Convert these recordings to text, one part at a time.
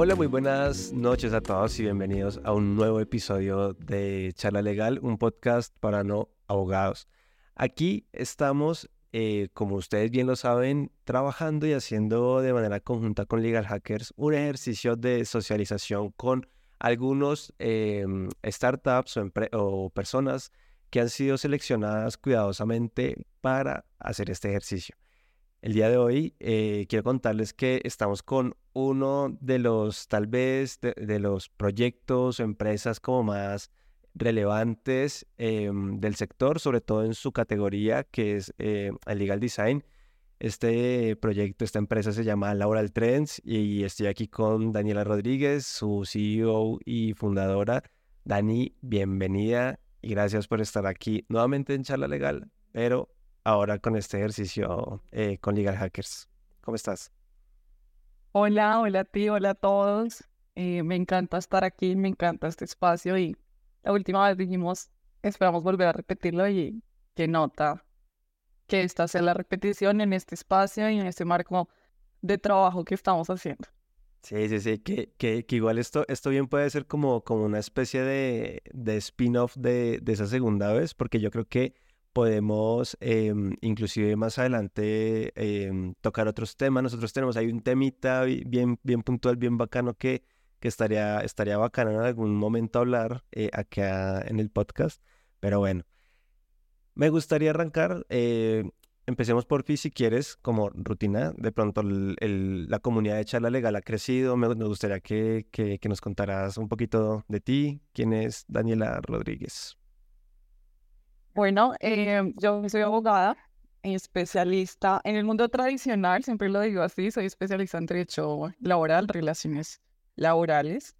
Hola, muy buenas noches a todos y bienvenidos a un nuevo episodio de Charla Legal, un podcast para no abogados. Aquí estamos, eh, como ustedes bien lo saben, trabajando y haciendo de manera conjunta con Legal Hackers un ejercicio de socialización con algunos em, startups o, o personas que han sido seleccionadas cuidadosamente para hacer este ejercicio. El día de hoy eh, quiero contarles que estamos con uno de los, tal vez, de, los proyectos o empresas como más relevantes em, del sector, sobre todo en su categoría, que es eh, el legal design. Este proyecto, esta empresa se llama Laboral Trends y estoy aquí con Daniela Rodríguez, su CEO y fundadora. Dani, bienvenida y gracias por estar aquí nuevamente en Charla Legal, pero ahora con este ejercicio eh, con Legal Hackers. ¿Cómo estás? Hola, hola a ti, hola a todos. Eh, me encanta estar aquí, me encanta este espacio y la última vez dijimos, esperamos volver a repetirlo y qué nota que esta sea la repetición en este espacio y en este marco de trabajo que estamos haciendo. Sí, sí, sí, que, que, igual esto, esto bien puede ser como, como una especie de, de spin-off de, de esa segunda vez, porque yo creo que podemos em, inclusive más adelante em, tocar otros temas. Nosotros tenemos ahí un temita bien, bien puntual, bien bacano que, que estaría, estaría bacano en algún momento hablar eh, acá en el podcast. Pero bueno, me gustaría arrancar. Eh, empecemos por ti si quieres, como rutina. De pronto la comunidad de charla legal ha crecido. Me, gustaría que, que, que nos contaras un poquito de ti. ¿Quién es Daniela Rodríguez? Bueno, eh, yo soy abogada, especialista en el mundo tradicional, siempre lo digo así, soy especialista en derecho laboral, relaciones laborales,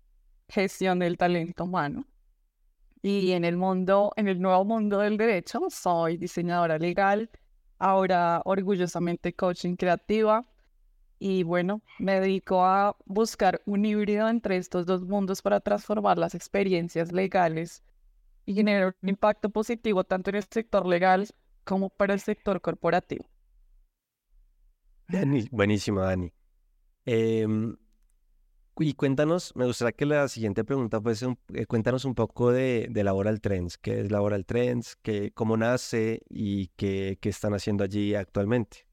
gestión del talento humano. Y en el mundo, en el nuevo mundo del derecho, soy diseñadora legal, ahora orgullosamente coaching creativa. Y bueno, me dedico a buscar un híbrido entre estos dos mundos para transformar las experiencias legales y generar un impacto positivo tanto en el sector legal como para el sector corporativo. Dani, buenísimo, Dani. Em, y cuéntanos, me gustaría que la siguiente pregunta fuese, eh, cuéntanos un poco de, de, Laboral Trends, qué es Laboral Trends, qué, cómo nace y qué, qué están haciendo allí actualmente.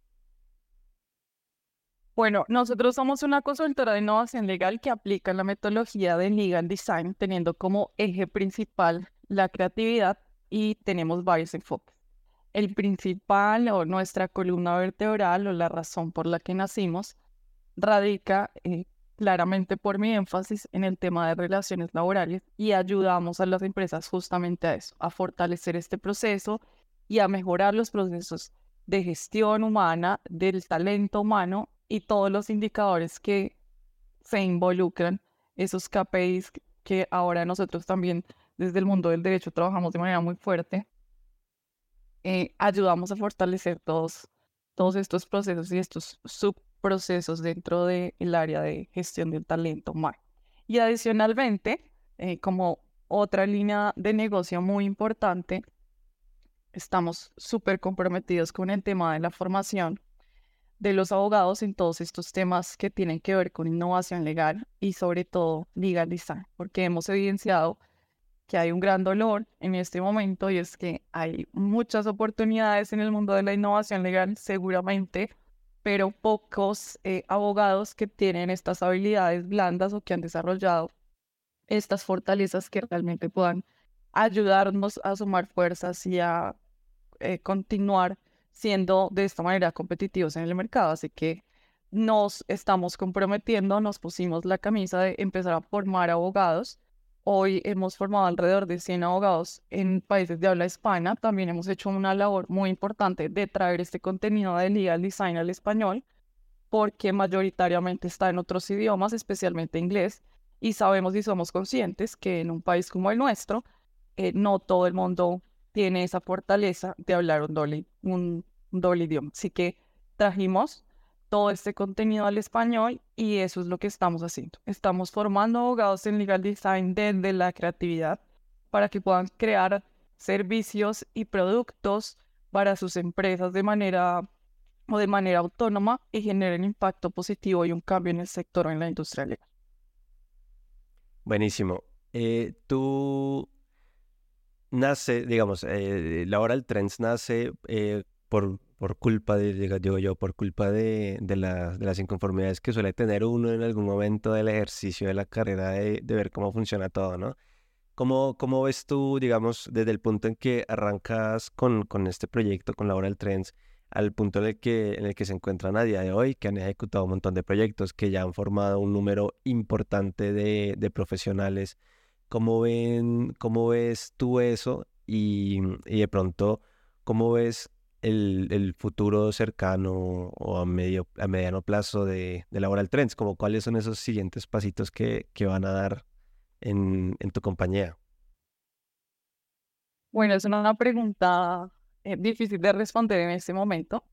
Bueno, nosotros somos una consultora de innovación legal que aplica la metodología de legal design teniendo como eje principal la creatividad y tenemos varios enfoques. El principal o nuestra columna vertebral o la razón por la que nacimos radica eh, claramente por mi énfasis en el tema de relaciones laborales y ayudamos a las empresas justamente a eso, a fortalecer este proceso y a mejorar los procesos de gestión humana, del talento humano y todos los indicadores que se involucran, esos KPIs que ahora nosotros también desde el mundo del derecho trabajamos de manera muy fuerte, eh, ayudamos a fortalecer todos, todos estos procesos y estos subprocesos dentro del área de gestión del talento humano. Y adicionalmente, eh, como otra línea de negocio muy importante, estamos súper comprometidos con el tema de la formación de los abogados en todos estos temas que tienen que ver con innovación legal y sobre todo legal design, porque hemos evidenciado que hay un gran dolor en este momento y es que hay muchas oportunidades en el mundo de la innovación legal, seguramente, pero pocos eh, abogados que tienen estas habilidades blandas o que han desarrollado estas fortalezas que realmente puedan ayudarnos a sumar fuerzas y a eh, continuar siendo de esta manera competitivos en el mercado. Así que nos estamos comprometiendo, nos pusimos la camisa de empezar a formar abogados Hoy hemos formado alrededor de 100 abogados en países de habla hispana. También hemos hecho una labor muy importante de traer este contenido de legal design al español, porque mayoritariamente está en otros idiomas, especialmente inglés, y sabemos y somos conscientes que en un país como el nuestro, eh, no todo el mundo tiene esa fortaleza de hablar un doble, un doble idioma. Así que trajimos todo este contenido al español y eso es lo que estamos haciendo. Estamos formando abogados en legal design desde la creatividad para que puedan crear servicios y productos para sus empresas de manera o de manera autónoma y generen impacto positivo y un cambio en el sector o en la industria legal. Buenísimo. Eh, tú nace, digamos, eh, Laboral Trends nace eh, por, por culpa de, digo yo, por culpa de, de, de, las inconformidades que suele tener uno en algún momento del ejercicio de la carrera, de, de ver cómo funciona todo, ¿no? ¿Cómo, ¿Cómo, ves tú, digamos, desde el punto en que arrancas con, con este proyecto, con Laboral Trends, al punto en el, que, en el que se encuentran a día de hoy, que han ejecutado un montón de proyectos, que ya han formado un número importante de, de profesionales? ¿Cómo, ven, ¿Cómo ves tú eso? Y, y de pronto, ¿cómo ves el, futuro cercano o a, medio, a mediano plazo de, de Laboral Trends? Como cuáles son esos siguientes pasitos que, que van a dar en, en tu compañía? Bueno, es una pregunta eh, difícil de responder en este momento.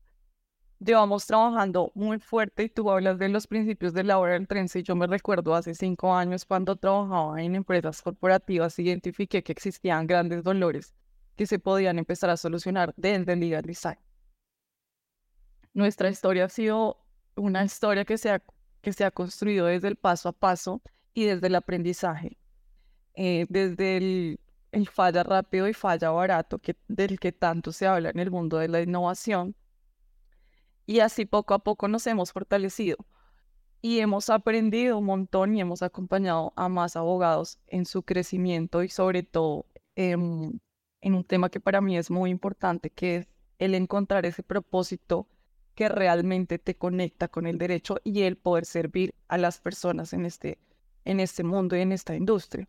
Llevamos trabajando muy fuerte y tú hablas de los principios de la hora del tren. Si yo me recuerdo hace cinco años cuando trabajaba en empresas corporativas, identifiqué que existían grandes dolores que se podían empezar a solucionar desde el legal design. Nuestra historia ha sido una historia que se ha, que se ha construido desde el paso a paso y desde el aprendizaje. Eh, desde el, el, falla rápido y falla barato, que, del que tanto se habla en el mundo de la innovación. Y así poco a poco nos hemos fortalecido y hemos aprendido un montón y hemos acompañado a más abogados en su crecimiento y sobre todo en, en un tema que para mí es muy importante, que es el encontrar ese propósito que realmente te conecta con el derecho y el poder servir a las personas en este, en este mundo y en esta industria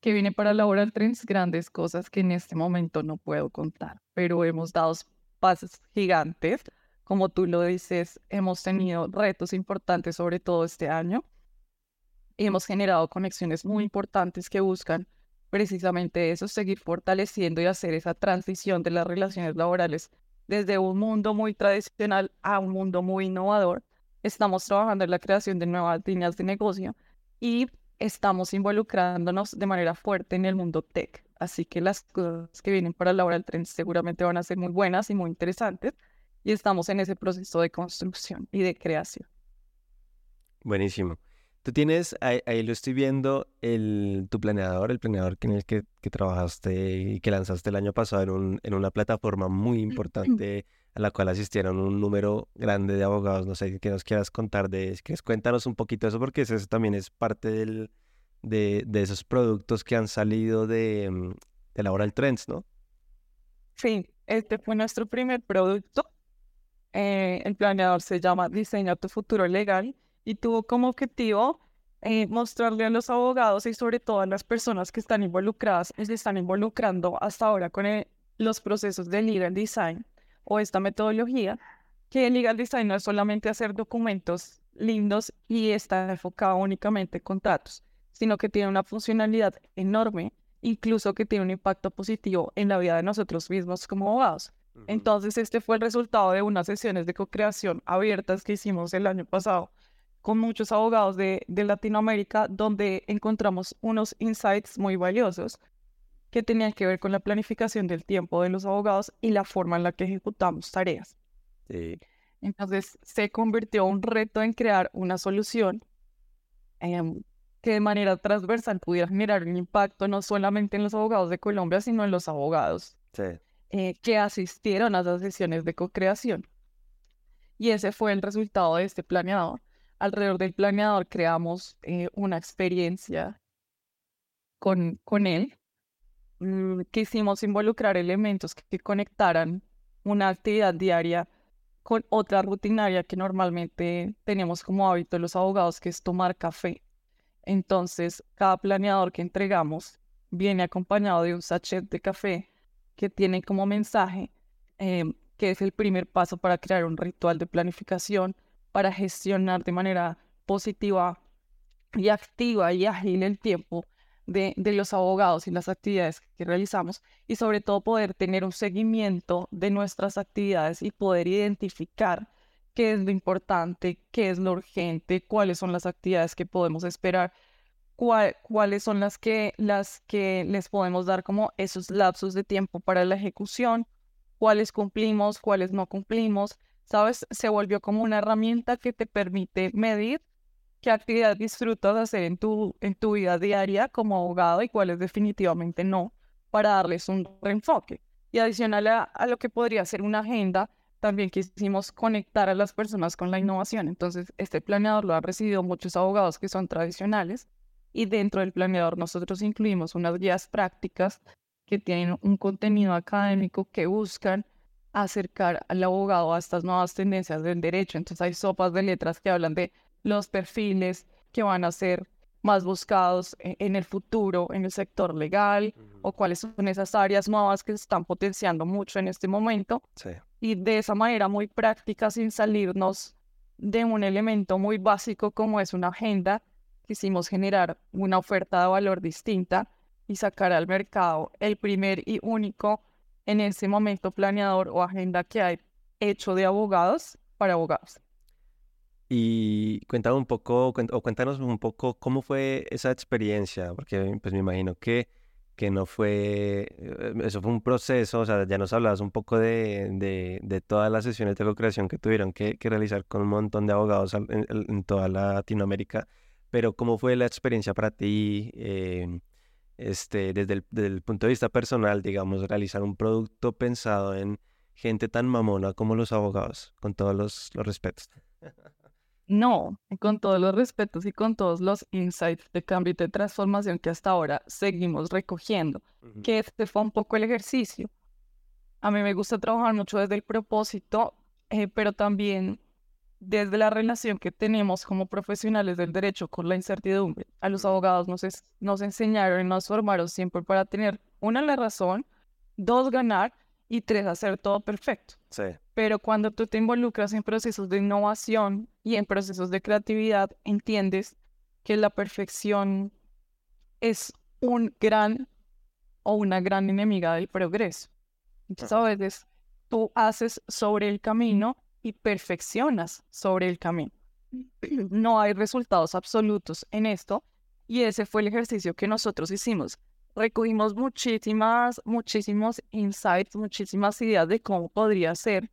que viene para Laboral Trends, grandes cosas que en este momento no puedo contar, pero hemos dado pasos gigantes. Como tú lo dices, hemos tenido retos importantes, sobre todo este año, y hemos generado conexiones muy importantes que buscan precisamente eso, seguir fortaleciendo y hacer esa transición de las relaciones laborales desde un mundo muy tradicional a un mundo muy innovador. Estamos trabajando en la creación de nuevas líneas de negocio y estamos involucrándonos de manera fuerte en el mundo tech. Así que las cosas que vienen para Laboral Trends seguramente van a ser muy buenas y muy interesantes. Y estamos en ese proceso de construcción y de creación. Buenísimo. Tú tienes, ahí, lo estoy viendo, el, tu planeador, el planeador en el que, que, trabajaste y que lanzaste el año pasado en, un, en una plataforma muy importante a la cual asistieron un número grande de abogados. No sé qué nos quieras contar de eso. Cuéntanos un poquito eso porque eso también es parte del, de, de, esos productos que han salido de, mm, de Laboral Trends, ¿no? Sí, este fue nuestro primer producto. Eh, el planeador se llama Diseña tu futuro legal y tuvo como objetivo eh, mostrarle a los abogados y sobre todo a las personas que están involucradas y se están involucrando hasta ahora con eh, los procesos de legal design o esta metodología, que el legal design no es solamente hacer documentos lindos y está enfocado únicamente en contratos, sino que tiene una funcionalidad enorme, incluso que tiene un impacto positivo en la vida de nosotros mismos como abogados. Entonces, este fue el resultado de unas sesiones de co-creación abiertas que hicimos el año pasado con muchos abogados de, de Latinoamérica, donde encontramos unos insights muy valiosos que tenían que ver con la planificación del tiempo de los abogados y la forma en la que ejecutamos tareas. Sí. Entonces se convirtió un reto en crear una solución em, que de manera transversal pudiera generar un impacto no solamente en los abogados de Colombia, sino en los abogados eh, que asistieron a las sesiones de co-creación. Y ese fue el resultado de este planeador. Alrededor del planeador creamos eh, una experiencia con, con él Mm, quisimos involucrar elementos que, conectaran una actividad diaria con otra rutinaria que normalmente tenemos como hábito los abogados, que es tomar café. Entonces, cada planeador que entregamos viene acompañado de un sachet de café que tiene como mensaje em, que es el primer paso para crear un ritual de planificación, para gestionar de manera positiva y activa y ágil el tiempo de, los abogados y las actividades que realizamos y sobre todo poder tener un seguimiento de nuestras actividades y poder identificar qué es lo importante, qué es lo urgente, cuáles son las actividades que podemos esperar, cuáles son las que, las que les podemos dar como esos lapsos de tiempo para la ejecución, cuáles cumplimos, cuáles no cumplimos, ¿sabes? Se volvió como una herramienta que te permite medir qué actividad disfrutas hacer en tu, en tu vida diaria como abogado y cuáles definitivamente no, para darles un reenfoque. Y adicional a, a lo que podría ser una agenda, también quisimos conectar a las personas con la innovación. Entonces, este planeador lo han recibido muchos abogados que son tradicionales y dentro del planeador nosotros incluimos unas guías prácticas que tienen un contenido académico que buscan acercar al abogado a estas nuevas tendencias del derecho. Entonces hay sopas de letras que hablan de los perfiles que van a ser más buscados e-, en el futuro en el sector legal o cuáles son esas áreas nuevas que se están potenciando mucho en este momento. Y de esa manera muy práctica, sin salirnos de un elemento muy básico como es una agenda, quisimos generar una oferta de valor distinta y sacar al mercado el primer y único en ese momento planeador o agenda que hay hecho de abogados para abogados. Y cuéntanos un poco, o cuéntanos un poco cómo fue esa experiencia, porque pues me imagino que, que no fue, eh, eso fue un proceso, o sea, ya nos hablabas un poco de, de, de todas las sesiones de co-creación que tuvieron que, que, realizar con un montón de abogados en, en, toda Latinoamérica, pero cómo fue la experiencia para ti, eh, este, desde el, desde el punto de vista personal, digamos, realizar un producto pensado en gente tan mamona como los abogados, con todos los, los respetos. No, con todos los respetos y con todos los insights de cambio y de transformación que hasta ahora seguimos recogiendo, que este fue un poco el ejercicio. A mí me gusta trabajar mucho desde el propósito, eh, pero también desde la relación que tenemos como profesionales del derecho con la incertidumbre. A los abogados nos, nos enseñaron y nos formaron siempre para tener, una, la razón, dos, ganar y tres, hacer todo perfecto. Sí. Pero cuando tú te involucras en procesos de innovación y en procesos de creatividad, entiendes que la perfección es un gran o una gran enemiga del progreso. Entonces a veces tú haces sobre el camino y perfeccionas sobre el camino. No hay resultados absolutos en esto y ese fue el ejercicio que nosotros hicimos recogimos muchísimas, muchísimos insights, muchísimas ideas de cómo podría ser.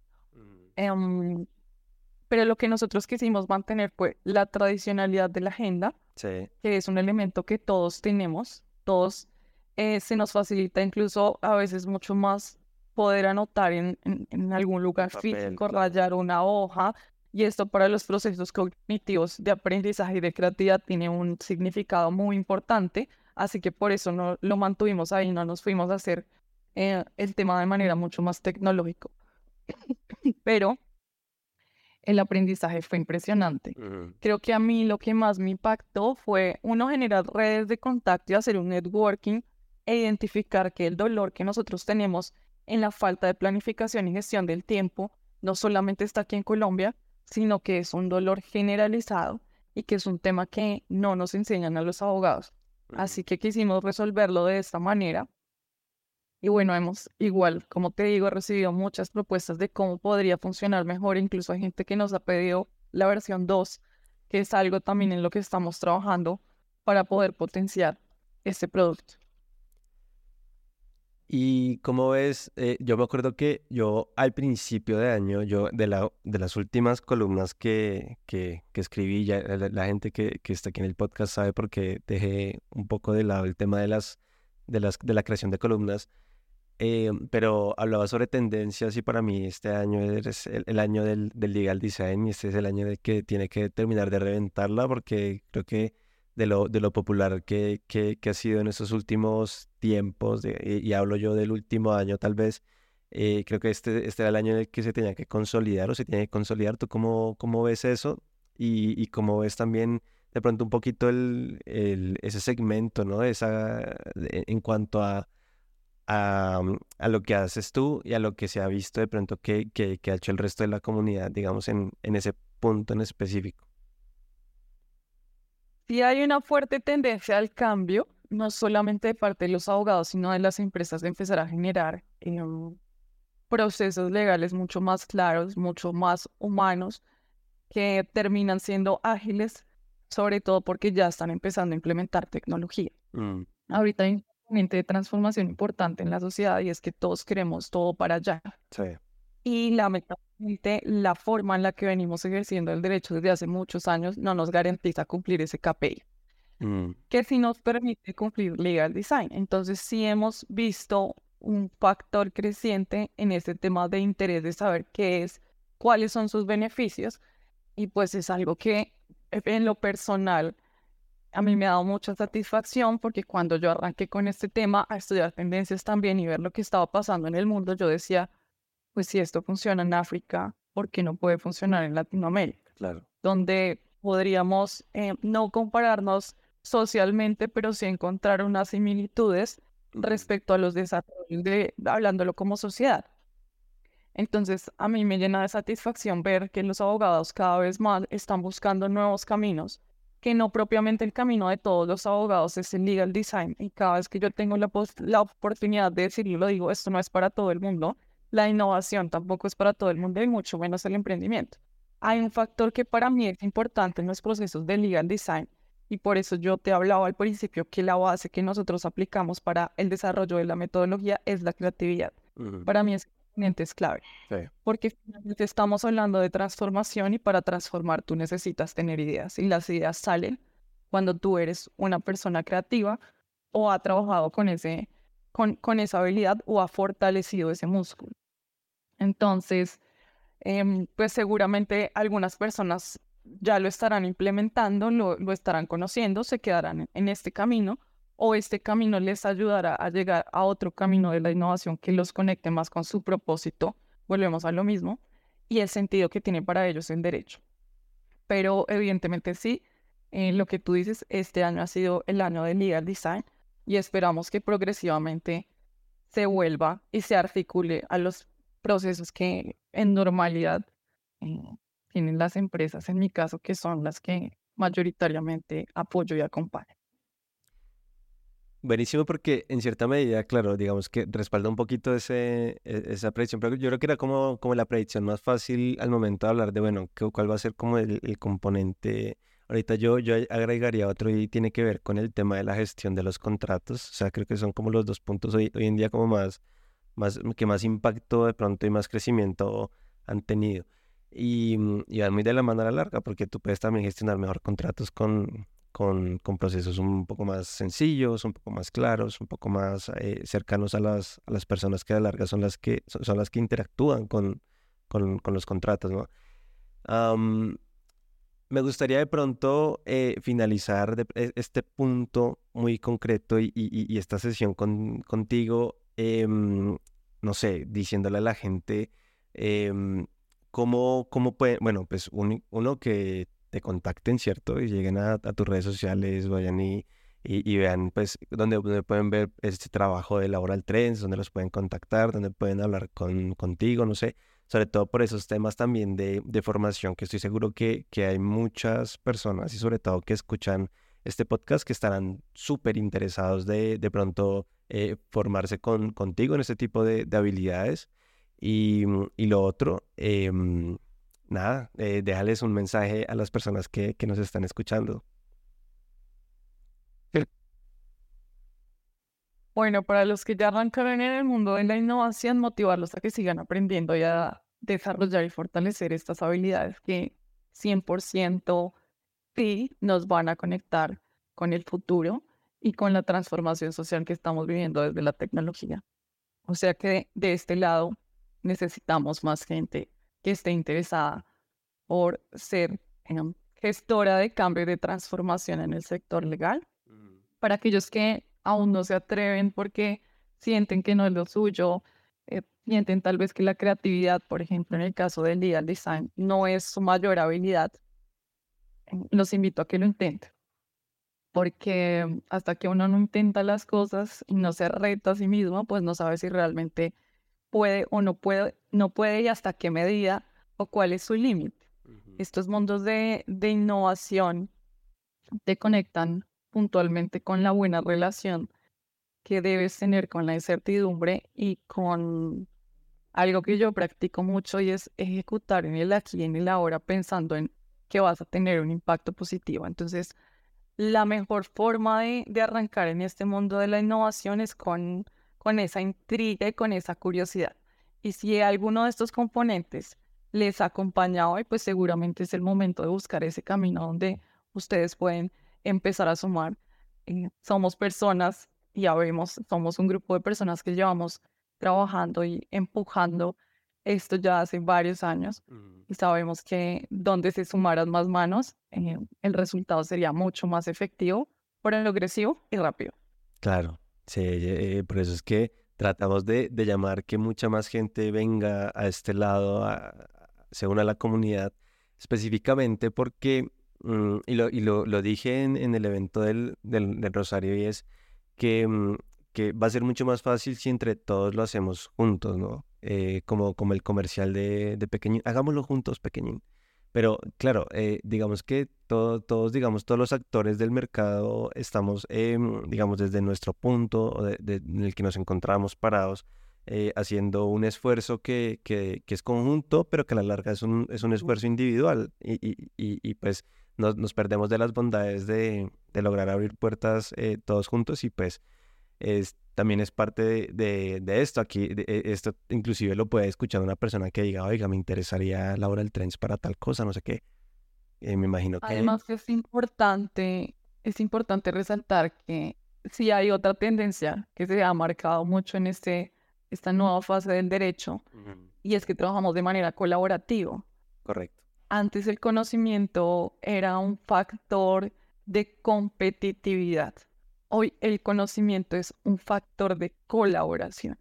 Em, pero lo que nosotros quisimos mantener fue la tradicionalidad de la agenda, que es un elemento que todos tenemos, todos eh, se nos facilita incluso a veces mucho más poder anotar en, en, algún lugar físico, rayar una hoja, y esto para los procesos cognitivos de aprendizaje y de creatividad tiene un significado muy importante Así que por eso no lo mantuvimos ahí, no nos fuimos a hacer eh, el tema de manera mucho más tecnológico. Pero el aprendizaje fue impresionante. Creo que a mí lo que más me impactó fue, uno, generar redes de contacto y hacer un networking e identificar que el dolor que nosotros tenemos en la falta de planificación y gestión del tiempo no solamente está aquí en Colombia, sino que es un dolor generalizado y que es un tema que no nos enseñan a los abogados. Así que quisimos resolverlo de esta manera. Y bueno, hemos igual, como te digo, recibido muchas propuestas de cómo podría funcionar mejor. Incluso hay gente que nos ha pedido la versión 2, que es algo también en lo que estamos trabajando para poder potenciar este producto. Y como ves, eh, yo me acuerdo que yo al principio de año, yo de, la, de las últimas columnas que, que, que escribí, ya la, gente que, que, está aquí en el podcast sabe porque dejé un poco de lado el tema de, las, de, las, de la creación de columnas, eh, pero hablaba sobre tendencias y para mí este año es el, el año del, del, legal design y este es el año de que tiene que terminar de reventarla porque creo que de lo, de lo popular que, que, que ha sido en estos últimos tiempos, y, hablo yo del último año tal vez, eh, creo que este, este era el año en el que se tenía que consolidar o se tiene que consolidar. ¿Tú cómo, cómo ves eso? Y, y cómo ves también de pronto un poquito el, el, ese segmento, ¿no? Esa, en cuanto a, a, a, lo que haces tú y a lo que se ha visto de pronto que ha hecho el resto de la comunidad, digamos, en, en ese punto en específico. Sí hay una fuerte tendencia al cambio, no solamente de parte de los abogados, sino de las empresas de empezar a generar em, procesos legales mucho más claros, mucho más humanos, que terminan siendo ágiles, sobre todo porque ya están empezando a implementar tecnología. Mm. Ahorita hay un de transformación importante en la sociedad y es que todos queremos todo para allá. Sí. Y lamentablemente la forma en la que venimos ejerciendo el derecho desde hace muchos años no nos garantiza cumplir ese KPI, Mm, que sí nos permite cumplir legal design. Entonces sí hemos visto un factor creciente en este tema de interés de saber qué es, cuáles son sus beneficios y pues es algo que en lo personal a mí me ha dado mucha satisfacción porque cuando yo arranqué con este tema a estudiar tendencias también y ver lo que estaba pasando en el mundo, yo decía, pues si esto funciona en África, ¿por qué no puede funcionar en Latinoamérica? claro. Donde podríamos eh, no compararnos socialmente, pero sí encontrar unas similitudes respecto a los desarrollos de hablándolo como sociedad. Entonces, a mí me llena de satisfacción ver que los abogados cada vez más están buscando nuevos caminos, que no propiamente el camino de todos los abogados es el legal design. Y cada vez que yo tengo la, la oportunidad de decirlo, lo digo, esto no es para todo el mundo. La innovación tampoco es para todo el mundo y mucho menos el emprendimiento. Hay un factor que para mí es importante en los procesos de legal design y por eso yo te hablaba al principio que la base que nosotros aplicamos para el desarrollo de la metodología es la creatividad. Para mí componente es clave, sí, porque finalmente estamos hablando de transformación y para transformar tú necesitas tener ideas y las ideas salen cuando tú eres una persona creativa o ha trabajado con, ese, con, esa habilidad o ha fortalecido ese músculo. Entonces, em, pues seguramente algunas personas ya lo estarán implementando, lo, lo estarán conociendo, se quedarán en- en este camino o este camino les ayudará a llegar a otro camino de la innovación que los conecte más con su propósito, volvemos a lo mismo, y el sentido que tiene para ellos el derecho. Pero evidentemente sí, eh, lo que tú dices, este año ha sido el año del legal design y esperamos que progresivamente se vuelva y se articule a los procesos que en normalidad eh, tienen las empresas, en mi caso, que son las que mayoritariamente apoyo y acompaño. Buenísimo porque en cierta medida, claro, digamos que respalda un poquito ese, e- esa predicción, pero yo creo que era como, como la predicción más fácil al momento de hablar de, bueno, cuál va a ser como el componente. Ahorita yo, yo agregaría otro y tiene que ver con el tema de la gestión de los contratos. O sea, creo que son como los dos puntos hoy, hoy en día como más, más, que más impacto de pronto y más crecimiento han tenido. Y, mm, y van muy de la mano a la larga porque tú puedes también gestionar mejor contratos con, con, con procesos un poco más sencillos, un poco más claros, un poco más eh, cercanos a las, a las personas que a la larga son las que, son, son las que interactúan con, con, con los contratos, ¿no? Am, me gustaría de pronto eh, finalizar de- e- este punto muy concreto y, esta sesión con, contigo, em, no sé, diciéndole a la gente em, cómo, cómo pueden, bueno, pues un- uno que te contacten, ¿cierto? Y lleguen a, tus redes sociales, vayan y, y, vean, pues, donde pueden ver este trabajo de Laboral Trends, donde los pueden contactar, donde pueden hablar con, contigo, no sé sobre todo por esos temas también de, de formación, que estoy seguro que, que hay muchas personas y sobre todo que escuchan este podcast que estarán súper interesados de, de pronto eh, formarse con, contigo en este tipo de, de habilidades. Y, y lo otro, em, nada, eh, déjales un mensaje a las personas que, que nos están escuchando. Bueno, para los que ya arrancaron en el mundo de la innovación, motivarlos a que sigan aprendiendo y a desarrollar y fortalecer estas habilidades que 100% sí nos van a conectar con el futuro y con la transformación social que estamos viviendo desde la tecnología. O sea que de este lado necesitamos más gente que esté interesada por ser em, gestora de cambio y de transformación en el sector legal para aquellos que aún no se atreven porque sienten que no es lo suyo, eh, sienten tal vez que la creatividad, por ejemplo, en el caso del legal design, no es su mayor habilidad, eh, los invito a que lo intenten. Porque hasta que uno no intenta las cosas y no se reta a sí mismo, pues no sabe si realmente puede o no puede, no puede y hasta qué medida o cuál es su límite. Estos mundos de, de innovación te conectan puntualmente con la buena relación que debes tener con la incertidumbre y con algo que yo practico mucho y es ejecutar en el aquí y en el ahora pensando en que vas a tener un impacto positivo. Entonces, la mejor forma de, de arrancar en este mundo de la innovación es con, con esa intriga y con esa curiosidad. Y si alguno de estos componentes les ha acompañado hoy, pues seguramente es el momento de buscar ese camino donde ustedes pueden empezar a sumar. Eh, somos personas, ya vemos, somos un grupo de personas que llevamos trabajando y empujando esto ya hace varios años y sabemos que donde se sumaran más manos, eh, el resultado sería mucho más efectivo, progresivo y rápido. Claro, sí, eh, por eso es que tratamos de, de, llamar que mucha más gente venga a este lado, a, se una a la comunidad, específicamente porque, mm, y, lo, y lo, lo, dije en, en el evento del, del, del, Rosario, y es que, mm, que va a ser mucho más fácil si entre todos lo hacemos juntos, ¿no? Eh, como, como el comercial de, de Pequeñín, hagámoslo juntos, Pequeñín. Pero claro, eh, digamos que todos, digamos, todos los actores del mercado estamos, digamos, desde nuestro punto de, en el que nos encontramos parados, eh, haciendo un esfuerzo que, que, que, es conjunto, pero que a la larga es un, es un esfuerzo individual y, y, y, pues nos, nos, perdemos de las bondades de, de lograr abrir puertas eh, todos juntos y pues es, también es parte de, de, esto. Aquí, e, esto inclusive lo puede escuchar una persona que diga, oiga, me interesaría Laura el Trends para tal cosa, no sé qué. Eh, me imagino que... Además que es importante, es importante resaltar que si hay otra tendencia que se ha marcado mucho en este esta nueva fase del derecho y es que trabajamos de manera colaborativa. Correcto. Antes el conocimiento era un factor de competitividad. Hoy el conocimiento es un factor de colaboración.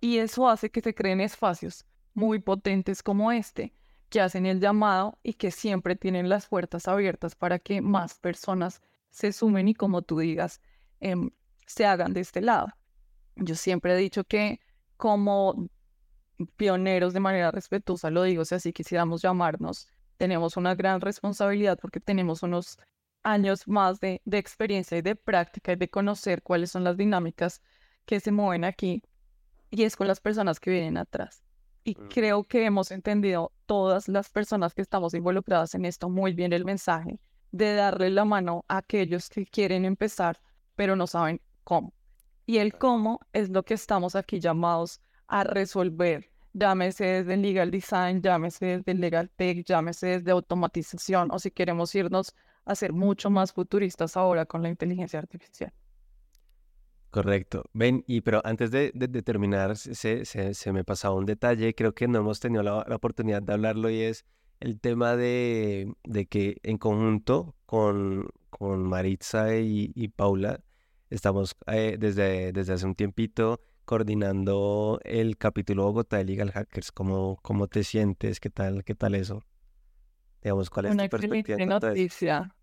Y eso hace que se creen espacios muy potentes como este, que hacen el llamado y que siempre tienen las puertas abiertas para que más personas se sumen y como tú digas, em, se hagan de este lado. Yo siempre he dicho que como pioneros de manera respetuosa, lo digo, si así quisiéramos llamarnos, tenemos una gran responsabilidad porque tenemos unos años más de, de, experiencia y de práctica y de conocer cuáles son las dinámicas que se mueven aquí y es con las personas que vienen atrás. Y mm. creo que hemos entendido todas las personas que estamos involucradas en esto muy bien el mensaje de darle la mano a aquellos que quieren empezar pero no saben cómo. Y el cómo es lo que estamos aquí llamados a resolver. Llámese desde legal design, llámese desde legal tech, llámese desde automatización, o si queremos irnos a ser mucho más futuristas ahora con la inteligencia artificial. Correcto. Ven, y pero antes de, terminar, se, se, se, me pasaba un detalle, creo que no hemos tenido la, oportunidad de hablarlo y es el tema de, que en conjunto con, con Maritza y, y Paula Estamos eh, desde, desde hace un tiempito coordinando el capítulo Bogotá de Legal Hackers. ¿Cómo, cómo te sientes? ¿Qué tal, qué tal eso? Digamos, ¿cuál es Una tu excelente noticia.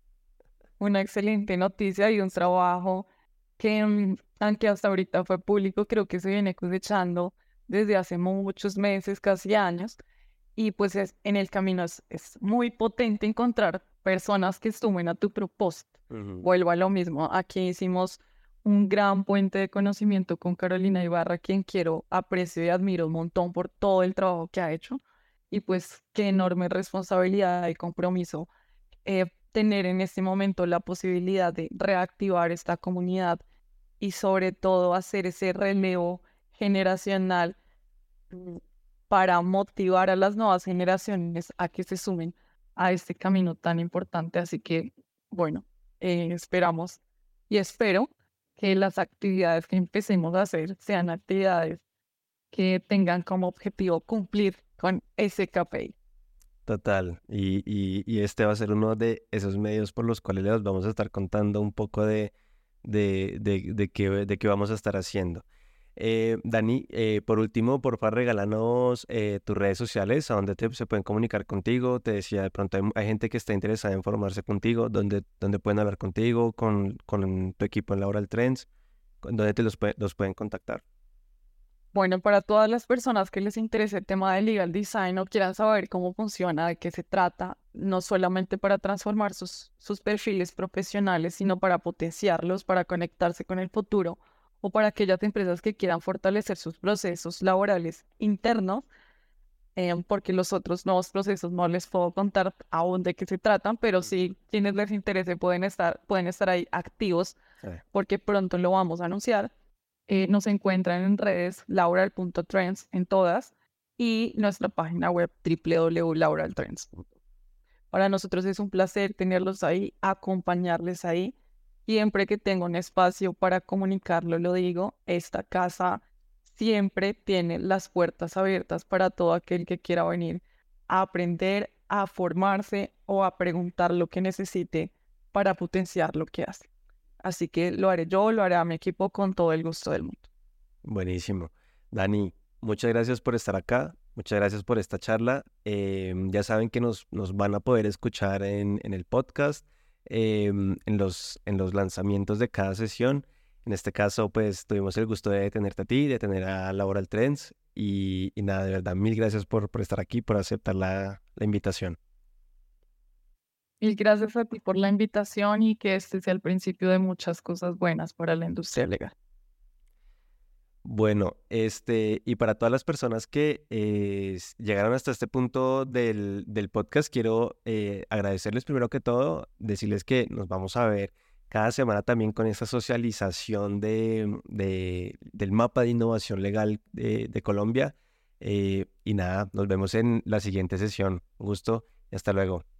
Una excelente noticia y un trabajo que, mm, aunque hasta ahorita fue público, creo que se viene cosechando desde hace muchos meses, casi años. Y pues es, en el camino es, es muy potente encontrar personas que sumen a tu propósito. Vuelvo a lo mismo. Aquí hicimos un gran puente de conocimiento con Carolina Ibarra, quien quiero, aprecio y admiro un montón por todo el trabajo que ha hecho. Y pues qué enorme responsabilidad y compromiso eh, tener en este momento la posibilidad de reactivar esta comunidad y sobre todo hacer ese relevo generacional mm, para motivar a las nuevas generaciones a que se sumen a este camino tan importante. Así que, bueno, eh, esperamos y espero que las actividades que empecemos a hacer sean actividades que tengan como objetivo cumplir con ese KPI. Total, y, y, y, este va a ser uno de esos medios por los cuales les vamos a estar contando un poco de, de, de, de, qué, de qué vamos a estar haciendo. Eh, Dani, eh, por último, por favor, regálanos eh, tus redes sociales, a donde se pueden comunicar contigo. Te decía, de pronto hay, gente que está interesada en formarse contigo, donde, donde pueden hablar contigo, con, con tu equipo en Laboral Trends, donde te los, pueden contactar. Bueno, para todas las personas que les interese el tema de legal design o quieran saber cómo funciona, de qué se trata, no solamente para transformar sus, sus perfiles profesionales, sino para potenciarlos, para conectarse con el futuro o para aquellas empresas que quieran fortalecer sus procesos laborales internos, eh, porque los otros nuevos procesos no les puedo contar aún de qué se tratan, pero sí quienes les interese pueden estar, pueden estar ahí activos, porque pronto lo vamos a anunciar. Eh, nos encuentran en redes laboral.trends en todas y nuestra página web www.lauraltrends.com. Para nosotros es un placer tenerlos ahí, acompañarles ahí. Siempre que tengo un espacio para comunicarlo, lo digo, esta casa siempre tiene las puertas abiertas para todo aquel que quiera venir a aprender, a formarse o a preguntar lo que necesite para potenciar lo que hace. Así que lo haré yo, lo haré a mi equipo con todo el gusto del mundo. Buenísimo. Dani, muchas gracias por estar acá. Muchas gracias por esta charla. Em, ya saben que nos, van a poder escuchar en el podcast, em, en, los, en los lanzamientos de cada sesión. En este caso, pues tuvimos el gusto de tenerte a ti, de tener a Laboral Trends. Y, nada, de verdad, mil gracias por, por estar aquí, por aceptar la, la invitación. Mil gracias a ti por la invitación y que este sea el principio de muchas cosas buenas para la industria legal. Bueno, este, y para todas las personas que eh, llegaron hasta este punto del, del podcast, quiero eh, agradecerles primero que todo, decirles que nos vamos a ver cada semana también con esta socialización de, del mapa de innovación legal de, Colombia. Eh, y nada, nos vemos en la siguiente sesión. Gusto y hasta luego.